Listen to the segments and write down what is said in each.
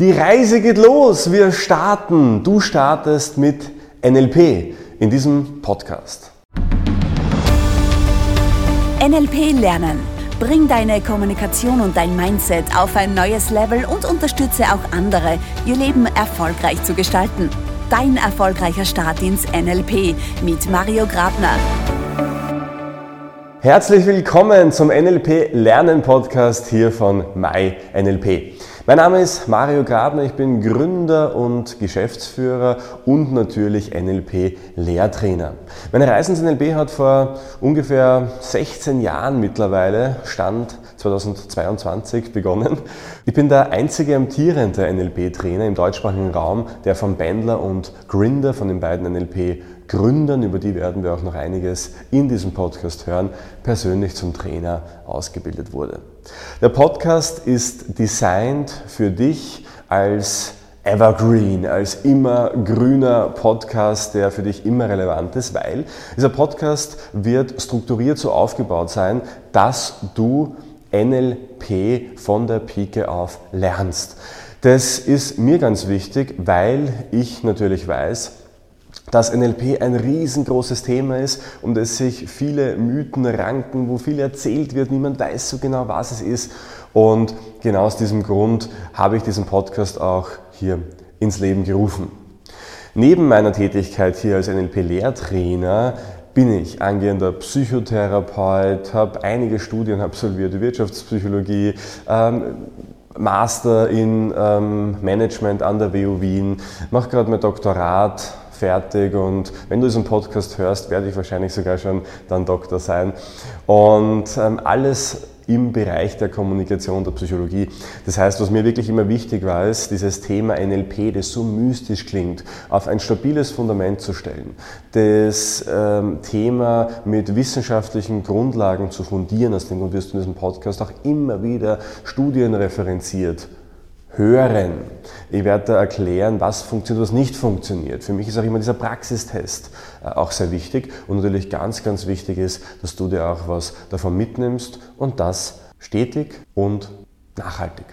Die Reise geht los. Wir starten. Du startest mit NLP in diesem Podcast. NLP lernen. Bring deine Kommunikation und dein Mindset auf ein neues Level und unterstütze auch andere, ihr Leben erfolgreich zu gestalten. Dein erfolgreicher Start ins NLP mit Mario Grabner. Herzlich willkommen zum NLP Lernen Podcast hier von MyNLP. Mein Name ist Mario Grabner, ich bin Gründer und Geschäftsführer und natürlich NLP-Lehrtrainer. Meine Reise ins NLP hat vor ungefähr 16 Jahren mittlerweile, Stand 2022, begonnen. Ich bin der einzige amtierende NLP-Trainer im deutschsprachigen Raum, der von Bendler und Grinder, von den beiden NLP Gründern, über die werden wir auch noch einiges in diesem Podcast hören, persönlich zum Trainer ausgebildet wurde. Der Podcast ist designed für dich als Evergreen, als immer grüner Podcast, der für dich immer relevant ist, weil dieser Podcast wird strukturiert so aufgebaut sein, dass du NLP von der Pike auf lernst. Das ist mir ganz wichtig, weil ich natürlich weiß, dass NLP ein riesengroßes Thema ist, um das sich viele Mythen ranken, wo viel erzählt wird, niemand weiß so genau, was es ist. Und genau aus diesem Grund habe ich diesen Podcast auch hier ins Leben gerufen. Neben meiner Tätigkeit hier als NLP-Lehrtrainer bin ich angehender Psychotherapeut, habe einige Studien absolviert, Wirtschaftspsychologie, ähm, Master in ähm, Management an der WU Wien, mache gerade mein Doktorat fertig und wenn du diesen Podcast hörst, werde ich wahrscheinlich sogar schon dann Doktor sein. Und ähm, alles im Bereich der Kommunikation, der Psychologie. Das heißt, was mir wirklich immer wichtig war, ist, dieses Thema NLP, das so mystisch klingt, auf ein stabiles Fundament zu stellen. Das ähm, Thema mit wissenschaftlichen Grundlagen zu fundieren, aus dem Grund wirst du in diesem Podcast auch immer wieder Studien referenziert hören. Ich werde da erklären, was funktioniert, was nicht funktioniert. Für mich ist auch immer dieser Praxistest äh, auch sehr wichtig und natürlich ganz, ganz wichtig ist, dass du dir auch was davon mitnimmst und das stetig und nachhaltig.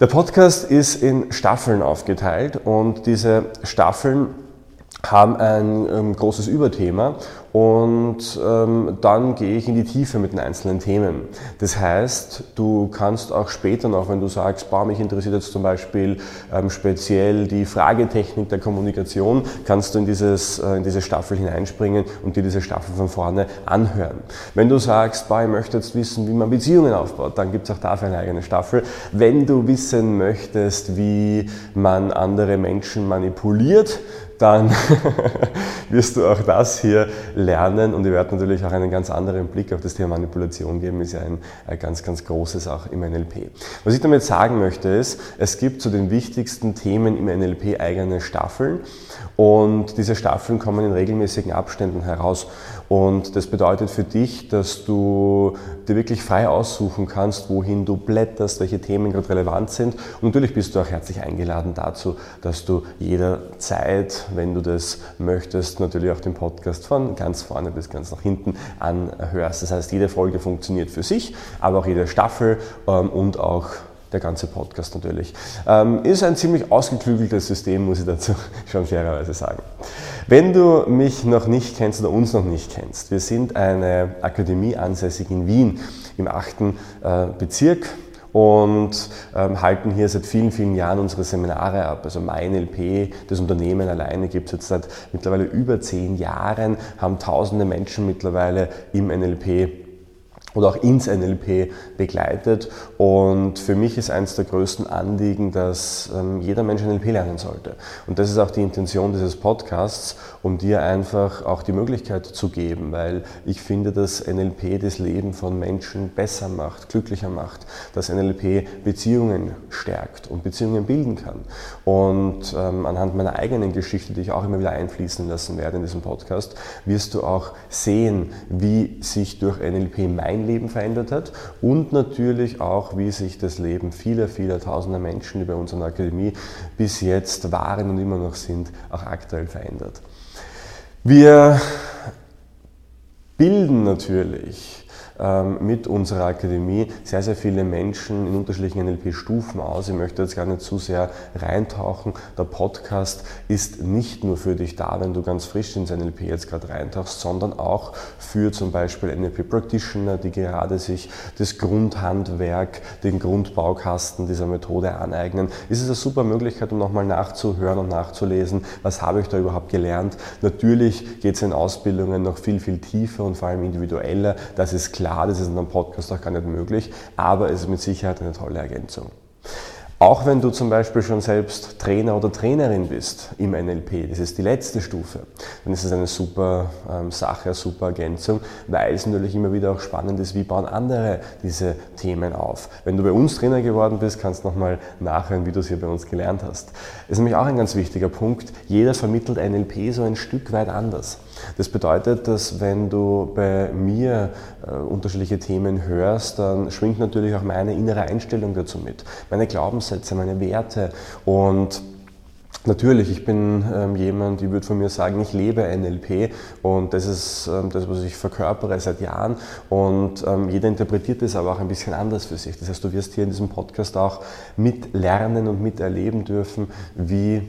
Der Podcast ist in Staffeln aufgeteilt und diese Staffeln haben ein ähm, großes Überthema und ähm, dann gehe ich in die Tiefe mit den einzelnen Themen. Das heißt, du kannst auch später noch, wenn du sagst, boah, mich interessiert jetzt zum Beispiel ähm, speziell die Fragetechnik der Kommunikation, kannst du in, dieses, äh, in diese Staffel hineinspringen und dir diese Staffel von vorne anhören. Wenn du sagst, boah, ich möchte jetzt wissen, wie man Beziehungen aufbaut, dann gibt es auch dafür eine eigene Staffel. Wenn du wissen möchtest, wie man andere Menschen manipuliert, dann wirst du auch das hier lernen und ich werde natürlich auch einen ganz anderen Blick auf das Thema Manipulation geben, ist ja ein, ein ganz, ganz großes auch im NLP. Was ich damit sagen möchte ist, es gibt zu den wichtigsten Themen im NLP eigene Staffeln und diese Staffeln kommen in regelmäßigen Abständen heraus. Und das bedeutet für dich, dass du dir wirklich frei aussuchen kannst, wohin du blätterst, welche Themen gerade relevant sind. Und natürlich bist du auch herzlich eingeladen dazu, dass du jederzeit, wenn du das möchtest, natürlich auch den Podcast von ganz vorne bis ganz nach hinten anhörst. Das heißt, jede Folge funktioniert für sich, aber auch jede Staffel ähm, und auch der ganze Podcast natürlich. Ähm, ist ein ziemlich ausgeklügeltes System, muss ich dazu schon fairerweise sagen. Wenn du mich noch nicht kennst oder uns noch nicht kennst, wir sind eine Akademie ansässig in Wien im 8. Äh, Bezirk und ähm, halten hier seit vielen, vielen Jahren unsere Seminare ab. Also MyNLP, das Unternehmen alleine gibt es jetzt seit mittlerweile über zehn Jahren, haben tausende Menschen mittlerweile im NLP oder auch ins NLP begleitet. Und für mich ist eines der größten Anliegen, dass ähm, jeder Mensch NLP lernen sollte. Und das ist auch die Intention dieses Podcasts, um dir einfach auch die Möglichkeit zu geben, weil ich finde, dass NLP das Leben von Menschen besser macht, glücklicher macht, dass NLP Beziehungen stärkt und Beziehungen bilden kann. Und ähm, anhand meiner eigenen Geschichte, die ich auch immer wieder einfließen lassen werde in diesem Podcast, wirst du auch sehen, wie sich durch NLP mein mein Leben verändert hat und natürlich auch, wie sich das Leben vieler, vieler tausender Menschen, die bei uns Akademie bis jetzt waren und immer noch sind, auch aktuell verändert. Wir bilden natürlich mit unserer Akademie sehr, sehr viele Menschen in unterschiedlichen NLP-Stufen aus. Ich möchte jetzt gar nicht zu sehr reintauchen. Der Podcast ist nicht nur für dich da, wenn du ganz frisch ins NLP jetzt gerade reintauchst, sondern auch für zum Beispiel NLP-Practitioner, die gerade sich das Grundhandwerk, den Grundbaukasten dieser Methode aneignen. Ist es eine super Möglichkeit, um nochmal nachzuhören und nachzulesen, was habe ich da überhaupt gelernt. Natürlich geht es in Ausbildungen noch viel, viel tiefer und vor allem individueller. Das ist klar, das ist in einem Podcast auch gar nicht möglich, aber es ist mit Sicherheit eine tolle Ergänzung. Auch wenn du zum Beispiel schon selbst Trainer oder Trainerin bist im NLP, das ist die letzte Stufe, dann ist es eine super ähm, Sache, eine super Ergänzung, weil es natürlich immer wieder auch spannend ist, wie bauen andere diese Themen auf. Wenn du bei uns Trainer geworden bist, kannst du nochmal nachhören, wie du es hier bei uns gelernt hast. Das ist nämlich auch ein ganz wichtiger Punkt. Jeder vermittelt NLP so ein Stück weit anders. Das bedeutet, dass wenn du bei mir äh, unterschiedliche Themen hörst, dann schwingt natürlich auch meine innere Einstellung dazu mit, meine Glaubenssätze, meine Werte. Und Natürlich, ich bin ähm, jemand, ich würde von mir sagen, ich lebe NLP und das ist ähm, das, was ich verkörpere seit Jahren. Und ähm, jeder interpretiert das aber auch ein bisschen anders für sich. Das heißt, du wirst hier in diesem Podcast auch mitlernen und miterleben dürfen, wie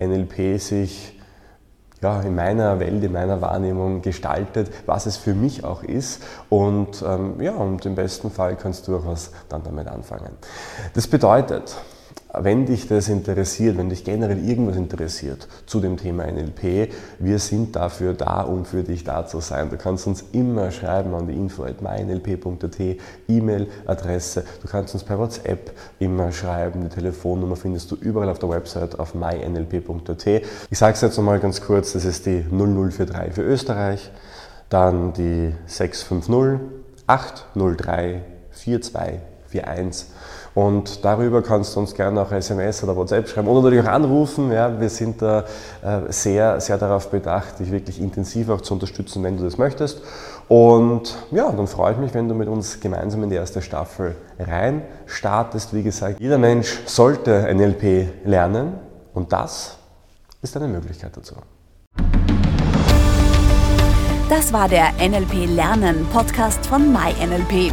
NLP sich ja, in meiner Welt, in meiner Wahrnehmung gestaltet, was es für mich auch ist. Und ähm, ja, und im besten Fall kannst du auch was dann damit anfangen. Das bedeutet, wenn dich das interessiert, wenn dich generell irgendwas interessiert zu dem Thema NLP, wir sind dafür da, um für dich da zu sein. Du kannst uns immer schreiben an die info.mynlp.at, E-Mail-Adresse. Du kannst uns per WhatsApp immer schreiben. Die Telefonnummer findest du überall auf der Website auf mynlp.at. Ich sage es jetzt nochmal ganz kurz, das ist die 0043 für Österreich, dann die 650 803 4241 und darüber kannst du uns gerne auch SMS oder WhatsApp schreiben oder natürlich auch anrufen. Ja, wir sind da äh, sehr, sehr darauf bedacht, dich wirklich intensiv auch zu unterstützen, wenn du das möchtest. Und ja, dann freue ich mich, wenn du mit uns gemeinsam in die erste Staffel rein startest. Wie gesagt, jeder Mensch sollte NLP lernen und das ist eine Möglichkeit dazu. Das war der NLP Lernen Podcast von MyNLP.